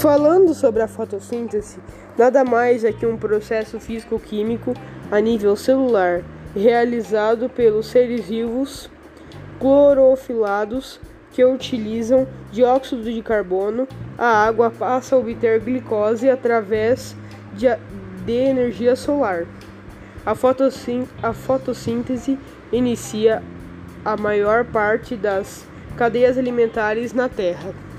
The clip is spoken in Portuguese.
Falando sobre a fotossíntese, nada mais é que um processo físico-químico a nível celular realizado pelos seres vivos clorofilados que utilizam dióxido de carbono. A água passa a obter glicose através de, de energia solar. A, a fotossíntese inicia a maior parte das cadeias alimentares na Terra.